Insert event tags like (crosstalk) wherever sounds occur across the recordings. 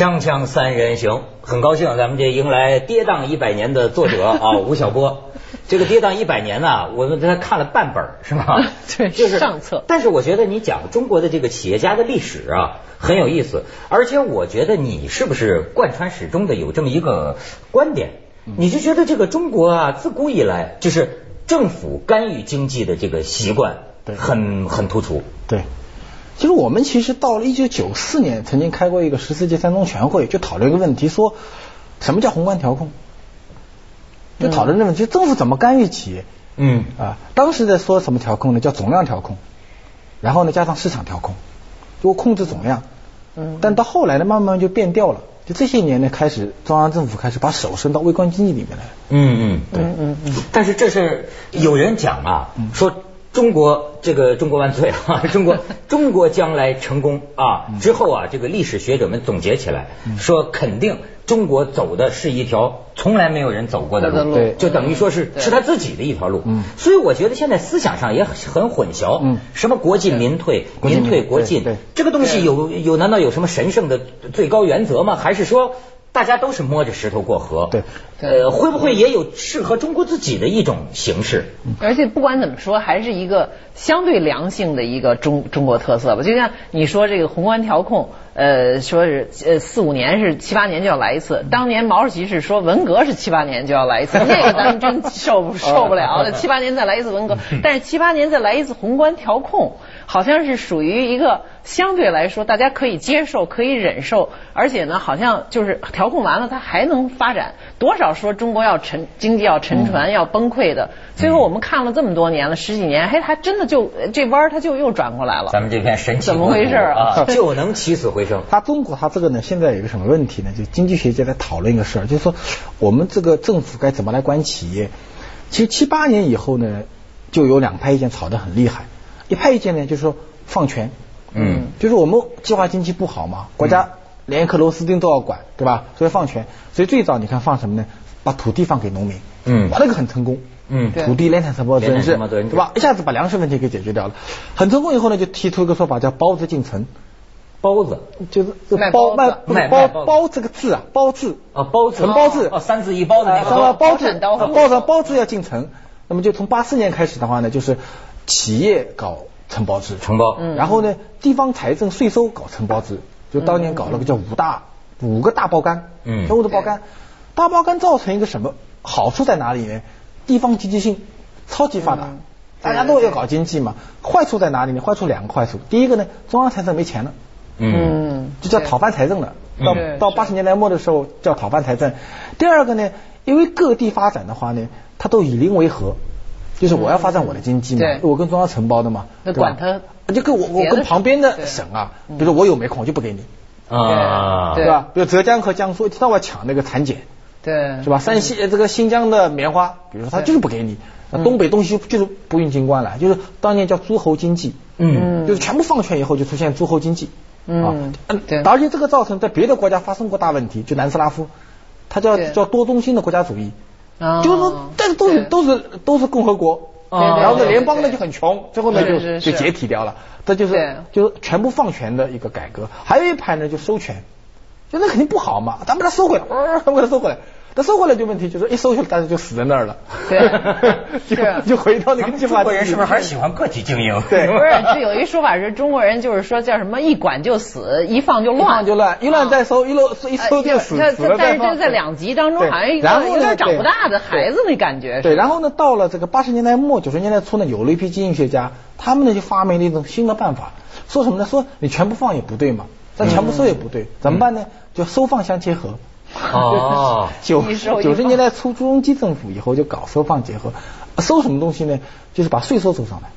锵锵三人行，很高兴咱们这迎来跌宕一百年的作者 (laughs) 啊吴晓波。这个跌宕一百年呢，我们才看了半本是吗？(laughs) 对，就是上册。但是我觉得你讲中国的这个企业家的历史啊很有意思，而且我觉得你是不是贯穿始终的有这么一个观点？你就觉得这个中国啊自古以来就是政府干预经济的这个习惯，对很很突出。对，其实我们其实到了一九九四年，曾经开过一个十四届三中全会，就讨论一个问题，说什么叫宏观调控？就讨论这个问题，政府怎么干预企业？嗯啊，当时在说什么调控呢？叫总量调控，然后呢加上市场调控，就控制总量。嗯但到后来呢，慢慢就变掉了。就这些年呢，开始中央政府开始把手伸到微观经济里面来。嗯嗯，对嗯嗯嗯，但是这是有人讲啊，说中国这个中国万岁啊，中国中国将来成功啊之后啊，这个历史学者们总结起来说，肯定中国走的是一条从来没有人走过的路，对。就等于说是是他自己的一条路。嗯。所以我觉得现在思想上也很很混淆，嗯。什么国进民退，民退国进，这个东西有有难道有什么神圣的最高原则吗？还是说？大家都是摸着石头过河，对，呃，会不会也有适合中国自己的一种形式？而且不管怎么说，还是一个相对良性的一个中中国特色吧。就像你说这个宏观调控，呃，说是呃四五年是七八年就要来一次。当年毛主席是说文革是七八年就要来一次，那个咱们真受不受不了了。(laughs) 七八年再来一次文革，(laughs) 但是七八年再来一次宏观调控，好像是属于一个相对来说大家可以接受、可以忍受，而且呢，好像就是调控完了它还能发展。多少说中国要沉经济要沉船、要崩溃的，最后我们看了这么多年了，十几年，嘿，还真的就这弯儿它就又转过来了。咱们这片神奇怎么回事啊啊，(laughs) 就能起死回生。它中国它这个呢，现在有一个什么问题呢？就经济学家在讨论一个事儿，就是说我们这个政府该怎么来管企业。其实七八年以后呢，就有两派意见吵得很厉害。一派意见呢，就是说放权，嗯就是我们计划经济不好嘛，国家连一颗螺丝钉都要管，对吧？所以放权。所以最早你看放什么呢？把土地放给农民，嗯哇，那个很成功。嗯土地联产承包责任制，联产承包责任制对吧？一下子把粮食问题给解决掉了，很成功以后呢，就提出一个说法叫包子进城。包子。就是这卖包包卖包包这个字啊，包字。啊，包子。承包制哦，三字一包子那个啊包子。包产到户啊包子要进城，那么就从八四年开始的话呢，就是企业搞承包制，承包。嗯。然后呢，地方财政税收搞承包制，就当年搞了个叫五大五个大包干，嗯。全国的包干，大包干造成一个什么好处在哪里呢？地方积极性超级发达。嗯，大家都要搞经济嘛。坏处在哪里呢？坏处两个坏处，第一个呢，中央财政没钱了。嗯。就叫讨饭财政了。到到八十年代末的时候叫讨饭财政。第二个呢，因为各地发展的话呢，它都以邻为和，就是我要发展我的经济嘛对，我跟中央承包的嘛，那对吧？管他就跟我我跟旁边的省啊，比如说我有煤矿我就不给你，啊，对。对吧？比如浙江和江苏一天到晚抢那个产碱，对，是吧？山西这个新疆的棉花，比如说他就是不给你，那东北东西就是不运进关来，就是当年叫诸侯经济，嗯。就是全部放权以后就出现诸侯经济。嗯而且这个造成在别的国家发生过大问题，就南斯拉夫，它叫叫多中心的国家主义，哦就是说，但是都是都是都是共和国，然后呢联邦呢就很穷，最后呢就就解体掉了，这就是就是全部放权的一个改革。还有一派呢就收权，就那肯定不好嘛，咱们把它收回来，呃，把它收回来。那收回来就问题就是一收下来，大家就死在那儿了，对 (laughs) 就是啊就回到那个计划中国人是不是还是喜欢个体经营？对不是，就有一说法是中国人就是说叫什么一管就死，一放就一乱，放就乱，一乱再收，一漏一收就死，呃死了但是这在两极当中好像然后有点长不大的孩子那感觉。对，然后呢，到了这个八十年代末九十年代初呢，有了一批经济学家，他们呢就发明了一种新的办法，说什么呢？说你全部放也不对嘛，但全部收也不对，怎么办呢？就收放相结合。哦 (laughs) 九九十年代初，朱镕基政府以后就搞收放结合，收什么东西呢？就是把税收收上来，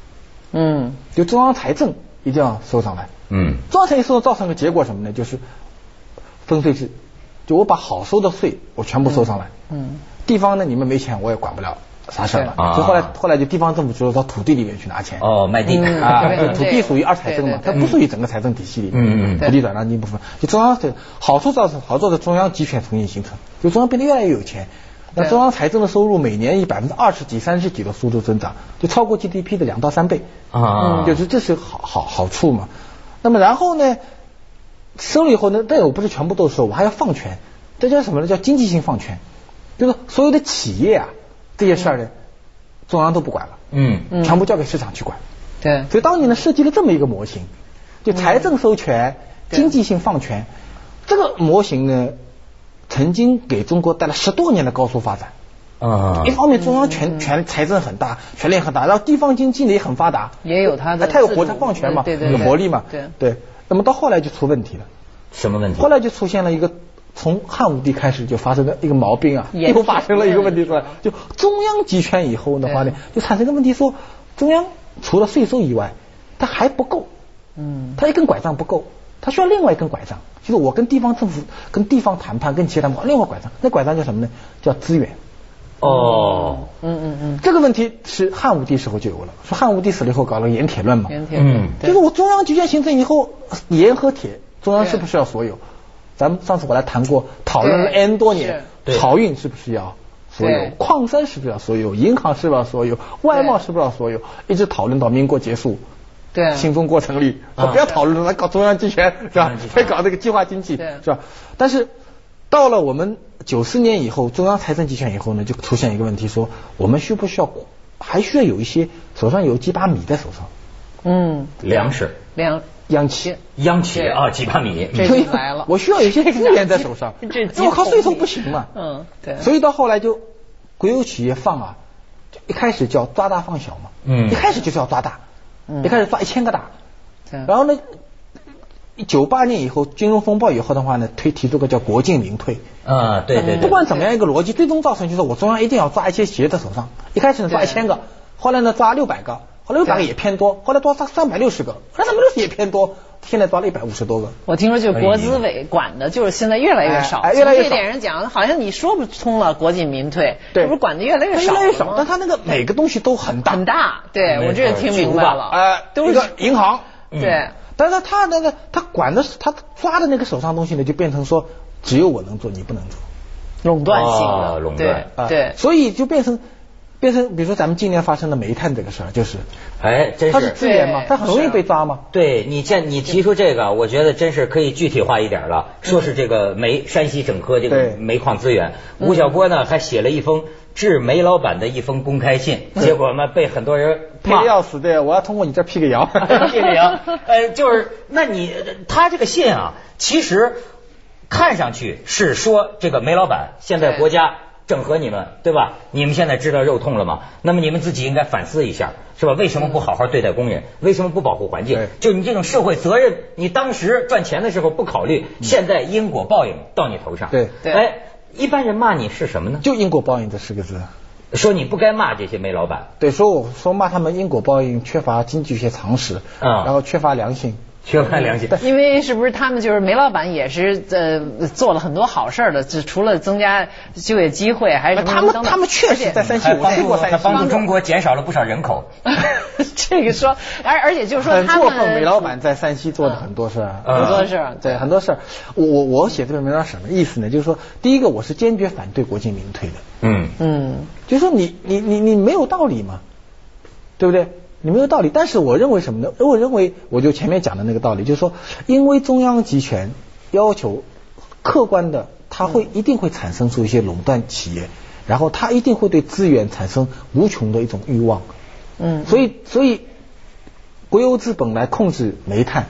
嗯，就中央财政一定要收上来。嗯中央财政收造成个结果什么呢？就是分税制，就我把好收的税我全部收上来。嗯，地方呢，你们没钱我也管不了啥事儿了。啊所以后来后来就地方政府就到土地里面去拿钱。哦，卖地嗯啊，土地属于二财政嘛，它不属于整个财政体系里面。嗯嗯嗯土地转让的一部分，就中央的好处造成好处的中央集权重新形成，就中央变得越来越有钱。那中央财政的收入每年以百分之二十几、三十几的速度增长，就超过 GDP 的两到三倍。啊，就是这是好好好处嘛。那么然后呢，收了以后呢，但我不是全部都收，我还要放权，这叫什么呢？叫经济性放权，就是所有的企业啊这些事儿呢，中央都不管了，嗯。全部交给市场去管。对，所以当年呢设计了这么一个模型，就财政收权、对。经济性放权，这个模型呢，曾经给中国带来十多年的高速发展。啊。一方面中央权权财政很大，权力很大，然后地方经济呢也很发达，也有它的它有活它放权嘛，对对对。有活力嘛，对。对。那么到后来就出问题了，什么问题？后来就出现了一个从汉武帝开始就发生的一个毛病啊，又发生了一个问题出来，就中央集权以后的话呢，就产生一个问题说，中央除了税收以外，它还不够，嗯，它一根拐杖不够，它需要另外一根拐杖，就是我跟地方政府、跟地方谈判、跟其他谈判，另外拐杖，那拐杖叫什么呢？叫资源。哦，嗯嗯嗯，这个问题是汉武帝时候就有了，说汉武帝死了以后搞了盐铁论嘛，盐铁嗯。就是我中央集权形成以后，盐和铁中央是不是要所有？咱们上次我来谈过，讨论了 N 多年，漕运是不是要所有对？矿山是不是要所有？银行是不是要所有？外贸是不是要所有？一直讨论到民国结束。对新中国成立，啊不要讨论了，来搞中央集权是吧中央集？权非搞这个计划经济对是吧？但是到了我们九四年以后，中央财政集权以后呢，就出现一个问题，说我们需不需要还需要有一些手上有几把米在手上，嗯，粮食、两央企。央企啊，几把米。这来了我需要有一些资源在手上，这我靠税收不行嘛。嗯，对，所以到后来就国有企业放啊，一开始叫抓大放小嘛，嗯一开始就是要抓大，嗯一开始抓一千个大，对然后呢，九八年以后金融风暴以后的话呢，推提出个叫国进民退，啊，对对对，不管怎么样一个逻辑，最终造成就是我中央一定要抓一些企业在手上，一开始呢抓对一千个，后来呢抓六百个，后来六百个也偏多，后来抓三百六十个，后来三百六十也偏多，现在抓了一百五十多个。我听说就国资委管的，就是现在越来越少。哎哎越来越少从这点上讲，好像你说不通了，国进民退，对这不是管的越来越少？越来越少，但他那个每个东西都很大，很大。对我这也听明白了，呃，都是银行，对。但是他那个他管的他抓的那个手上东西呢，就变成说只有我能做，你不能做，垄断性哦的，垄断啊对，所以就变成变成，比如说咱们今年发生的煤炭这个事儿，就是哎，真它是是。资源嘛，它很容易被抓嘛。对你见你提出这个，我觉得真是可以具体化一点了。说是这个煤山西整合这个对煤矿资源，吴晓波呢还写了一封致煤老板的一封公开信，结果呢被很多人配骂的要死，对，我要通过你这儿辟个谣。(laughs) 辟个谣，呃，就是那你他这个信啊，其实看上去是说这个煤老板现在国家整合你们，对吧？你们现在知道肉痛了吗？那么你们自己应该反思一下，是吧？为什么不好好对待工人？为什么不保护环境？就你这种社会责任，你当时赚钱的时候不考虑，现在因果报应到你头上。对对哎，一般人骂你是什么呢？就因果报应这四个字。说你不该骂这些煤老板，对，说我说骂他们因果报应缺乏经济学常识，啊然后缺乏良心。缺乏良心。因为是不是他们就是煤老板也是呃做了很多好事儿的，只除了增加就业机会，还是什么他们他们确实在山西，我还帮助去过山西，帮助中国减少了不少人口。(laughs) 这个说，而而且就是说他很过分。煤老板在山西做的很多事儿，嗯很多事儿，对很多事儿。我我我写这篇文章什么意思呢？就是说，第一个我是坚决反对国进民退的，嗯嗯就是说你你你你没有道理嘛，对不对？你没有道理。但是我认为什么呢？我认为我就前面讲的那个道理，就是说，因为中央集权要求客观的，它会一定会产生出一些垄断企业，然后它一定会对资源产生无穷的一种欲望。嗯，所以，所以国有资本来控制煤炭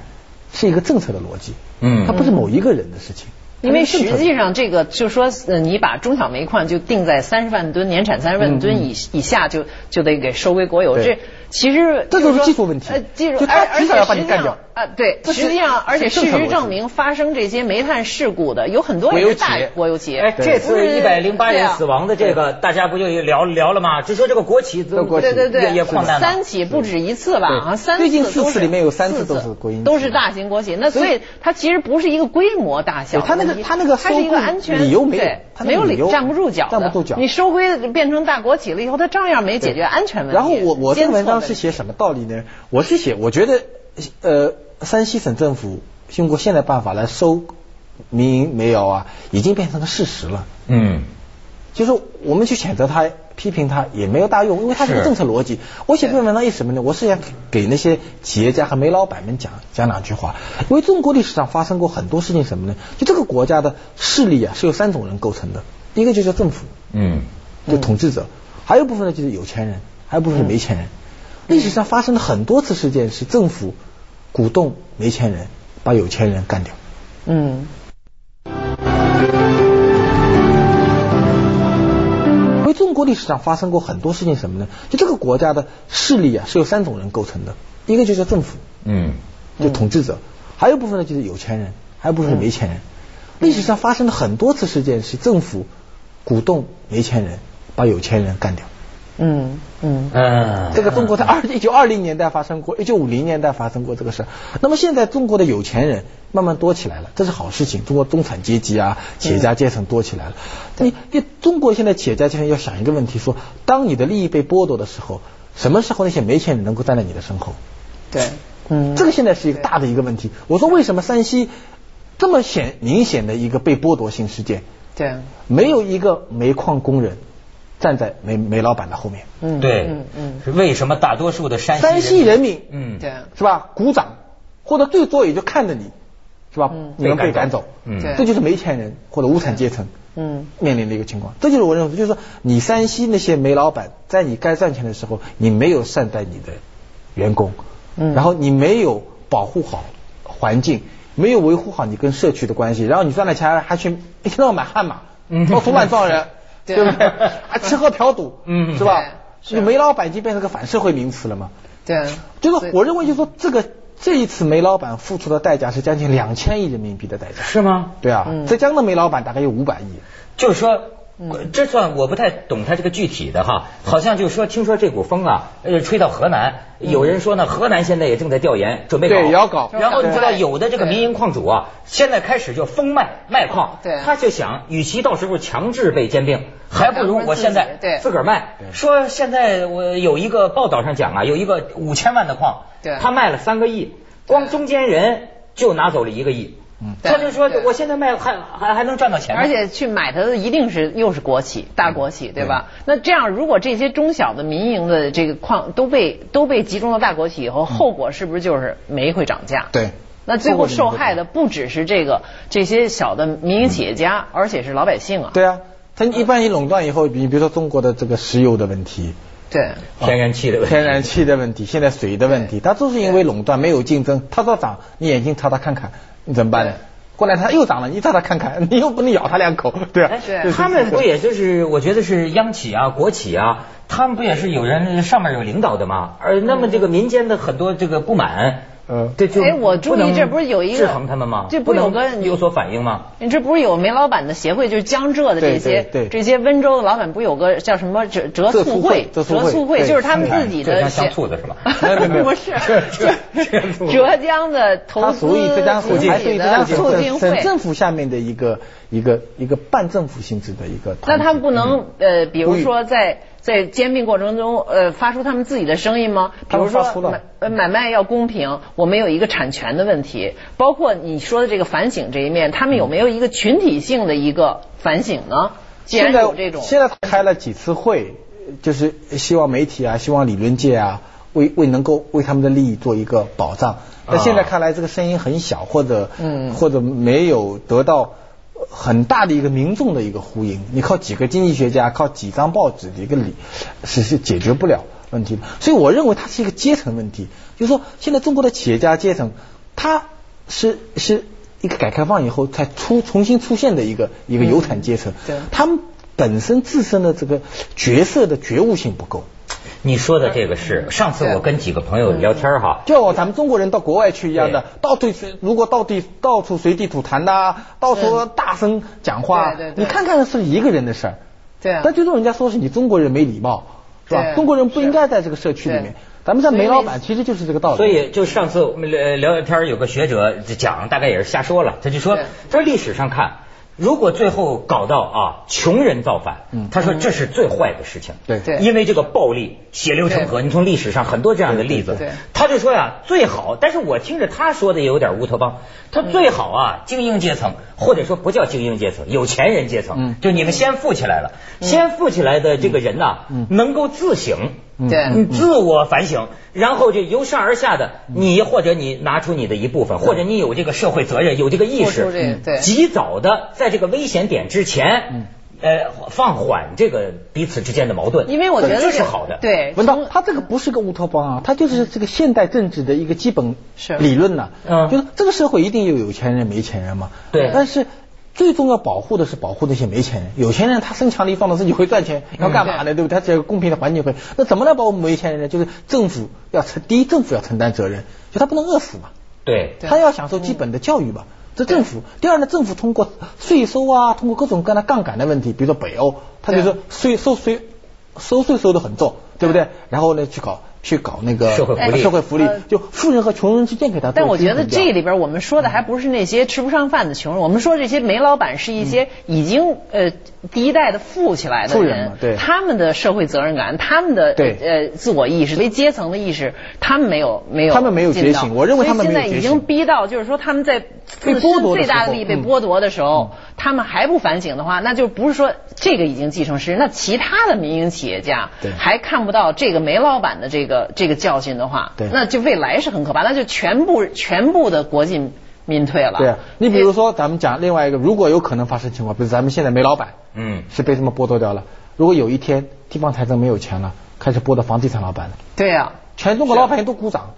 是一个政策的逻辑，嗯它不是某一个人的事情。因为实际上这个就说，呃，你把中小煤矿就定在三十万吨年产三十万吨以以下就就得给收归国有，这其实这就是说技术问题呃，技术，就他而而且迟早要把你实际上干掉啊，对，实际上而且事实证明，发生这些煤炭事故的有很多国也是大国有企业，哎，这次一百零八人死亡。的这个，大家不就聊聊了吗？就说这个国企对对对，也也矿难了。三起不止一次吧？对好像三最近次都是四次里面有三次都是国营企都是大型国企。那所以它其实不是一个规模大小它那个它那个它是一个安全理由没有对它那个理由没有理站不住脚的，站不住脚你收归变成大国企了以后，它照样没解决安全问题。然后我我这个文章是写什么道理呢？我是写，我觉得呃，山西省政府通过现代办法来收民营煤窑啊，已经变成了事实了。嗯就是我们去谴责他、批评他也没有大用，因为他是个政策逻辑。我写这篇文章意思什么呢？我是想给那些企业家和煤老板们讲讲两句话，因为中国历史上发生过很多事情，什么呢？就这个国家的势力啊是由三种人构成的，一个就叫政府，嗯就统治者，还有一部分呢就是有钱人，还有一部分是没钱人。历史上发生了很多次事件，是政府鼓动没钱人把有钱人干掉。嗯因为中国历史上发生过很多事情，什么呢？就这个国家的势力啊是由三种人构成的，一个就叫政府，嗯就统治者，还有一部分呢就是有钱人，还有一部分是没钱人。历史上发生了很多次事件，是政府鼓动没钱人把有钱人干掉。嗯嗯嗯，这个中国在二一九二零年代发生过，一九五零年代发生过这个事儿。那么现在中国的有钱人慢慢多起来了，这是好事情。中国中产阶级啊，企业家阶层多起来了。你你中国现在企业家阶层要想一个问题：说当你的利益被剥夺的时候，什么时候那些没钱人能够站在你的身后？对嗯这个现在是一个大的一个问题。我说为什么山西这么显明显的一个被剥夺性事件，对没有一个煤矿工人站在煤煤老板的后面？嗯对嗯嗯。是为什么大多数的山山西人民嗯。对是吧？鼓掌，或者最多也就看着你，是吧？嗯你们被赶走，嗯。这就是没钱人或者无产阶层嗯。面临的一个情况。这就是我认为，就是说你山西那些煤老板，在你该赚钱的时候，你没有善待你的员工，嗯。然后你没有保护好环境，没有维护好你跟社区的关系，然后你赚了钱还去一天到晚买悍马，嗯。到处乱撞人，对对不对？还吃喝嫖赌，嗯是吧？对所以煤老板已经变成个反社会名词了嘛。对，就是我认为，就是说这个这一次煤老板付出的代价是将近两千亿人民币的代价。是吗？对啊，嗯浙江的煤老板大概有五百亿。就是说，嗯。这算我不太懂他这个具体的哈，好像就是说，听说这股风啊，呃，吹到河南，有人说呢，河南现在也正在调研，准备搞，对也要搞。然后你知道，有的这个民营矿主啊，现在开始就封卖卖矿，对。他就想，与其到时候强制被兼并，还不如我现在对。自个儿卖。说现在我有一个报道上讲啊，有一个五千万的矿，对。他卖了三个亿，光中间人就拿走了一个亿。嗯。他就说，我现在卖还还还能赚到钱，而且去买它的一定是又是国企大国企，对吧？那这样，如果这些中小的民营的这个矿都被都被集中到大国企以后，后果是不是就是煤会涨价？对。那最后受害的不只是这个这些小的民营企业家，而且是老百姓啊。对啊，他一般一垄断以后，你比如说中国的这个石油的问题，对天然气的问题。天然气的问题，现在水的问题，它都是因为垄断没有竞争，它说涨，你眼睛朝它看看，你怎么办呢？过来它又涨了，你朝它看看，(laughs) 你又不能咬它两口，对啊他们不也就是我觉得是央企啊、国企啊，他们不也是有人上面有领导的吗？而那么这个民间的很多这个不满，嗯这就哎我注意这不是有一个制衡他们吗？这不有个有所反应吗？你这不是有煤老板的协会，就是江浙的这些对对对这些温州的老板，不有个叫什么浙浙浙促促会会浙促会就是他们自己的浙江的是吧？没有没有不是浙浙浙江的投它资属于浙江自己还属于浙江的促进会。政府下面的一个一个一个半政府性质的一个。那他们不能呃，比如说在在兼并过程中呃，发出他们自己的声音吗？比如说买呃买卖要公平，我们有一个产权的问题，包括你说的这个反省这一面，他们有没有一个群体性的一个反省呢？既然现在有这种，现在开了几次会，就是希望媒体啊，希望理论界啊，为为能够为他们的利益做一个保障。但现在看来，这个声音很小，或者嗯或者没有得到很大的一个民众的一个呼应。你靠几个经济学家，靠几张报纸的一个理，是是解决不了问题的。所以我认为它是一个阶层问题，就是说现在中国的企业家阶层，它是是一个改革开放以后才出重新出现的一个一个有产阶层，对他们本身自身的这个角色的觉悟性不够。你说的这个是上次我跟几个朋友聊天哈，就咱们中国人到国外去一样的，到处如果到地到处随地吐痰呐、到处大声讲话，你看看是一个人的事儿。对啊但最终人家说是你中国人没礼貌，是吧？中国人不应该在这个社区里面。咱们在煤老板其实就是这个道理。所以就上次我们聊聊天，有个学者讲，大概也是瞎说了，他就说对，他说历史上看。如果最后搞到啊穷人造反，嗯。他说这是最坏的事情。对。对。因为这个暴力血流成河，你从历史上很多这样的例子对对对，他就说呀，最好，但是我听着他说的也有点乌托邦，他最好啊，精英阶层或者说不叫精英阶层，有钱人阶层嗯，就你们先富起来了，先富起来的这个人呐，能够自省。对。你自我反省，然后就由上而下的，你或者你拿出你的一部分，或者你有这个社会责任，有这个意识，对。及早的在这个危险点之前，呃，放缓这个彼此之间的矛盾，因为我觉得这是好的。对，文道，他这个不是个乌托邦啊，他就是这个现代政治的一个基本理论呐、嗯。就是这个社会一定有有钱人没钱人嘛。对。但是最重要保护的是保护那些没钱人，有钱人他身强力壮的自己会赚钱，要干嘛呢？对不对？他只要公平的环境会。那怎么来保护没钱人呢？就是政府要承，第一政府要承担责任，就他不能饿死嘛。对对他要享受基本的教育嘛。这政府，第二呢，政府通过税收啊，通过各种各样的杠杆的问题，比如说北欧，他就说税收税收税收的很重，对不对？然后呢，去搞去搞那个社会福利。社会福利呃，就富人和穷人之间给他做但我觉得这里边我们说的还不是那些吃不上饭的穷人，我们说这些煤老板是一些已经呃第一代的富起来的人对。他们的社会责任感，他们的对。呃自我意识、为阶层的意识，他们没有没有他们没有尽到。觉醒我认为他们现在已经逼到就是说他们在自身最大的利益被嗯。剥夺的时候，他们还不反省的话，那就不是说这个已经继承失，那其他的民营企业家对。还看不到这个煤老板的这个这个教训的话，对。那就未来是很可怕，那就全部全部的国进民退了。对啊，你比如说咱们讲另外一个，如果有可能发生情况，比如咱们现在煤老板嗯，是被什么剥夺掉了，如果有一天地方财政没有钱了，开始剥夺房地产老板了，对呀、全中国老百姓都鼓掌，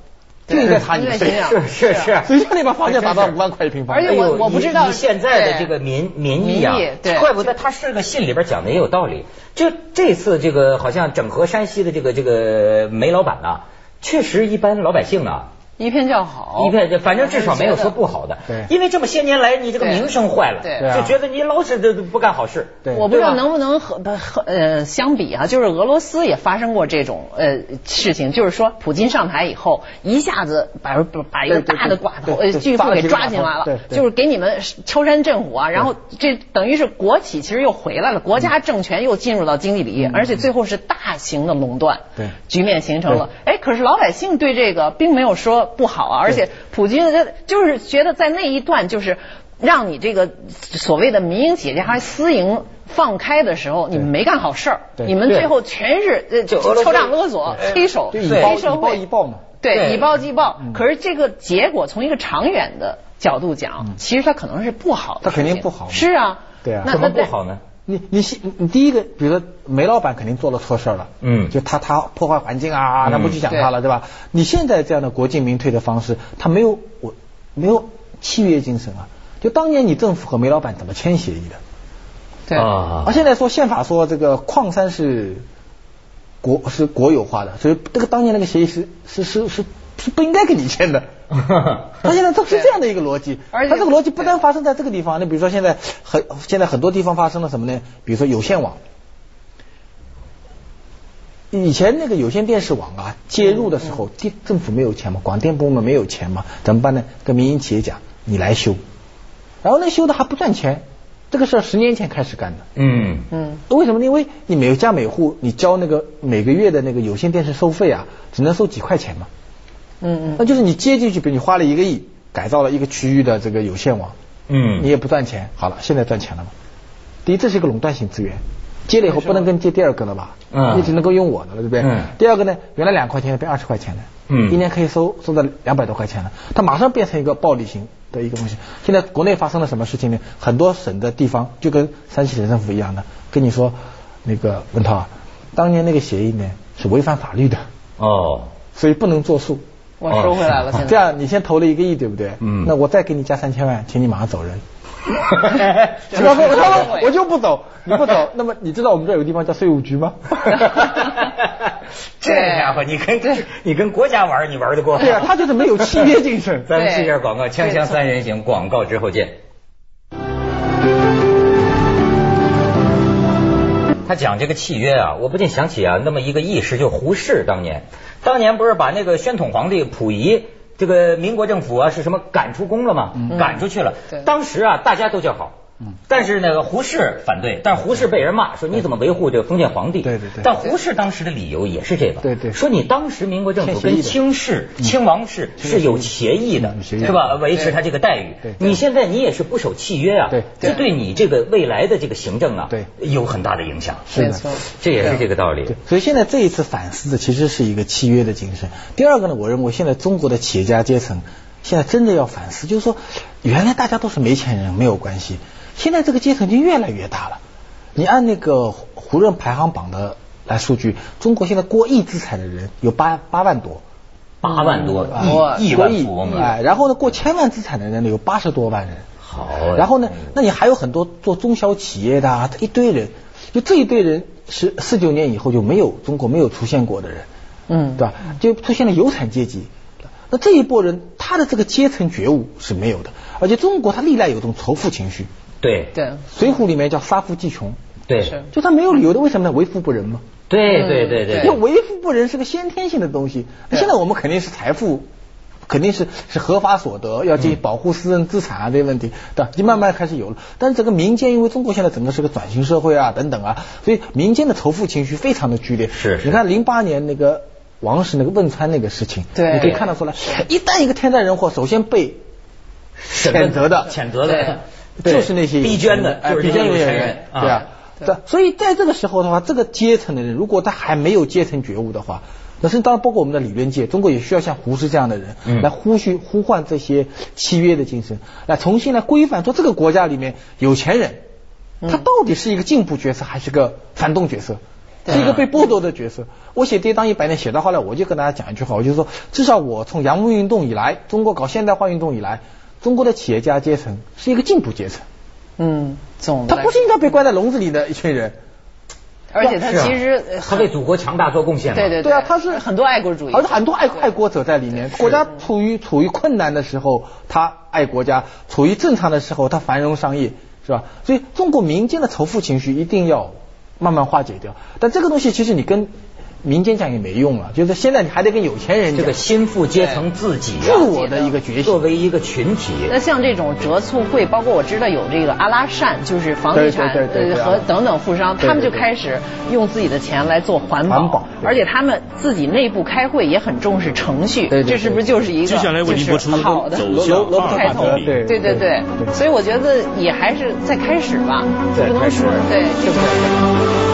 就应该查你的税对是，是是是。谁叫你把房价打到五万块一平方？而且我我不知道现在的这个民民意啊怪不得他是个信里边讲的也有道理。就这次这个好像整合山西的这个这个煤老板呐、确实一般老百姓啊。一片叫好，一片，反正至少没有说不好的，对。因为这么些年来你这个名声坏了，对。就觉得你老是这不干好事，对我不知道能不能和和呃相比啊，就是俄罗斯也发生过这种呃事情，就是说普京上台以后，一下子把把一个大的寡头呃巨富给抓进来了就是给你们敲山震虎啊，然后这等于是国企其实又回来了，国家政权又进入到经济领域，而且最后是大型的垄断，对。局面形成了。哎，可是老百姓对这个并没有说不好啊，而且普京他就是觉得在那一段就是。让你这个所谓的民营企业家还私营放开的时候，你们没干好事儿，你们最后全是呃就敲诈勒索、呃黑手、就以暴黑社以暴嘛。对，以暴击暴。可是这个结果从一个长远的角度讲，其实它可能是不好的它。肯定不好是啊。对啊怎么那那不好呢？你你先你你第一个，比如说煤老板肯定做了错事儿了，嗯就他他破坏环境啊，嗯那不去讲他了，对吧？你现在这样的国进民退的方式，他没有我没有契约精神啊。就当年你政府和煤老板怎么签协议的？对啊而现在说宪法说这个矿山是国是国有化的，所以这个当年那个协议是是是是是不应该跟你签的。(laughs) 他现在都是这样的一个逻辑，而且他这个逻辑不单发生在这个地方，你比如说现在很现在很多地方发生了什么呢？比如说有线网，以前那个有线电视网啊接入的时候，地政府没有钱嘛，广电部门没有钱嘛，怎么办呢？跟民营企业讲，你来修，然后那修的还不赚钱，这个事儿十年前开始干的。嗯嗯，为什么呢？因为你每家每户你交那个每个月的那个有线电视收费啊，只能收几块钱嘛。嗯嗯。那就是你接进去，比如你花了一个亿改造了一个区域的这个有线网，嗯，你也不赚钱。好了，现在赚钱了嘛？第一，这是一个垄断性资源，接了以后不能跟接第二个了吧？嗯你只能够用我的了，对不对？嗯第二个呢，原来两块钱变二十块钱了，嗯一年可以收收到两百多块钱了，它马上变成一个暴利型的一个东西。现在国内发生了什么事情呢？很多省的地方就跟山西省政府一样的，跟你说那个文涛啊，当年那个协议呢是违反法律的，哦，所以不能作数。我收回来了，现在。这样你先投了一个亿，对不对？嗯那我再给你加三千万，请你马上走人。这只要说是他说会我就不走，你不走，那么你知道我们这儿有个地方叫税务局吗？(laughs) 这家伙，你跟你跟国家玩，你玩得过？对啊，他就是没有契约精神。(laughs) 咱们去一下广告，锵锵三人行，广告之后见。他讲这个契约啊，我不禁想起啊，那么一个意识，就胡适当年，当年不是把那个宣统皇帝溥仪，这个民国政府啊是什么赶出宫了吗？赶出去了对。当时啊，大家都叫好，但是那个胡适反对，但是胡适被人骂说你怎么维护这个封建皇帝？对对对但胡适当时的理由也是这个，对对说你当时民国政府跟清室、清王室是有协议的，是吧？维持他这个待遇。你现在你也是不守契约啊，对，这对你这个未来的这个行政啊，对，有很大的影响。是的，这也是这个道理。所以现在这一次反思的其实是一个契约的精神。第二个呢，我认为现在中国的企业家阶层现在真的要反思，就是说原来大家都是没钱人，没有关系。现在这个阶层就越来越大了。你按那个胡润排行榜的来数据，中国现在过亿资产的人有八八万多，八万多，亿亿万富翁哎，然后呢，过千万资产的人呢有八十多万人。好，然后呢，那你还有很多做中小企业的啊，一堆人，就这一堆人是四九年以后就没有中国没有出现过的人，嗯，对吧？就出现了有产阶级。那这一波人他的这个阶层觉悟是没有的，而且中国他历来有种仇富情绪。对。对，《水浒》里面叫杀富济穷，对，就他没有理由的，为什么呢？为富不仁嘛。对对对对，因为为富不仁是个先天性的东西。现在我们肯定是财富，肯定是是合法所得，要进行保护私人资产啊这些问题，对吧？就慢慢开始有了。但是整个民间，因为中国现在整个是个转型社会啊等等啊，所以民间的仇富情绪非常的剧烈。是，你看零八年那个王石那个汶川那个事情，对，你可以看得出来，一旦一个天灾人祸，首先被谴责的，谴责的。就是那些逼捐的，就是逼捐有钱人，对啊，对，所以在这个时候的话，这个阶层的人，如果他还没有阶层觉悟的话，那是当然包括我们的理论界，中国也需要像胡适这样的人，来呼吁呼唤这些契约的精神，来重新来规范，说这个国家里面有钱人，他到底是一个进步角色还是个反动角色，是一个被剥夺的角色。我写《跌宕一百年》写到后来，我就跟大家讲一句话，我就说，至少我从洋务运动以来，中国搞现代化运动以来。中国的企业家阶层是一个进步阶层，嗯，总他不是应该被关在笼子里的一群人，而且他其实他为祖国强大做贡献，对对对啊，他是很多爱国主义，而且很多爱爱国者在里面。国家处于处于困难的时候，他爱国家；处于正常的时候，他繁荣商业，是吧？所以中国民间的仇富情绪一定要慢慢化解掉。但这个东西其实你跟。民间讲也没用了，就是现在你还得跟有钱人这个心腹阶层自己自我的一个觉醒，作为一个群体。那像这种折促会，包括我知道有这个阿拉善，就是房地产和等等富商，他们就开始用自己的钱来做环保，而且他们自己内部开会也很重视程序，这是不是就是一个接下来为您播出好的开头？对对对对，所以我觉得也还是在开始吧，不能说对。